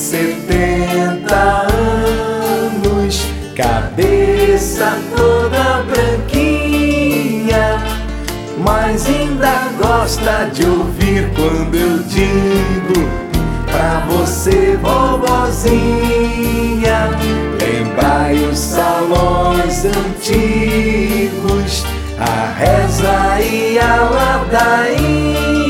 setenta anos, cabeça toda branquinha, mas ainda gosta de ouvir quando eu digo pra você, vovozinha. Lembrai os salões antigos, a reza e a ladainha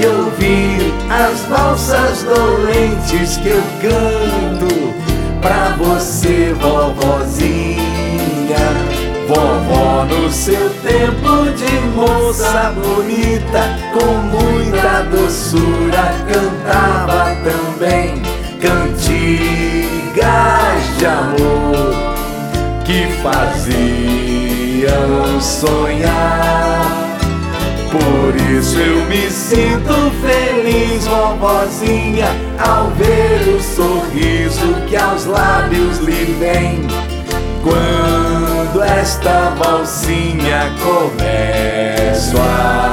e ouvir as valsas dolentes que eu canto pra você, vovozinha. Vovó, no seu tempo de moça bonita, com muita doçura, cantava também cantigas de amor que faziam sonhar. Por isso eu me sinto feliz, vovozinha, ao ver o sorriso que aos lábios lhe vem. Quando esta valsinha começa a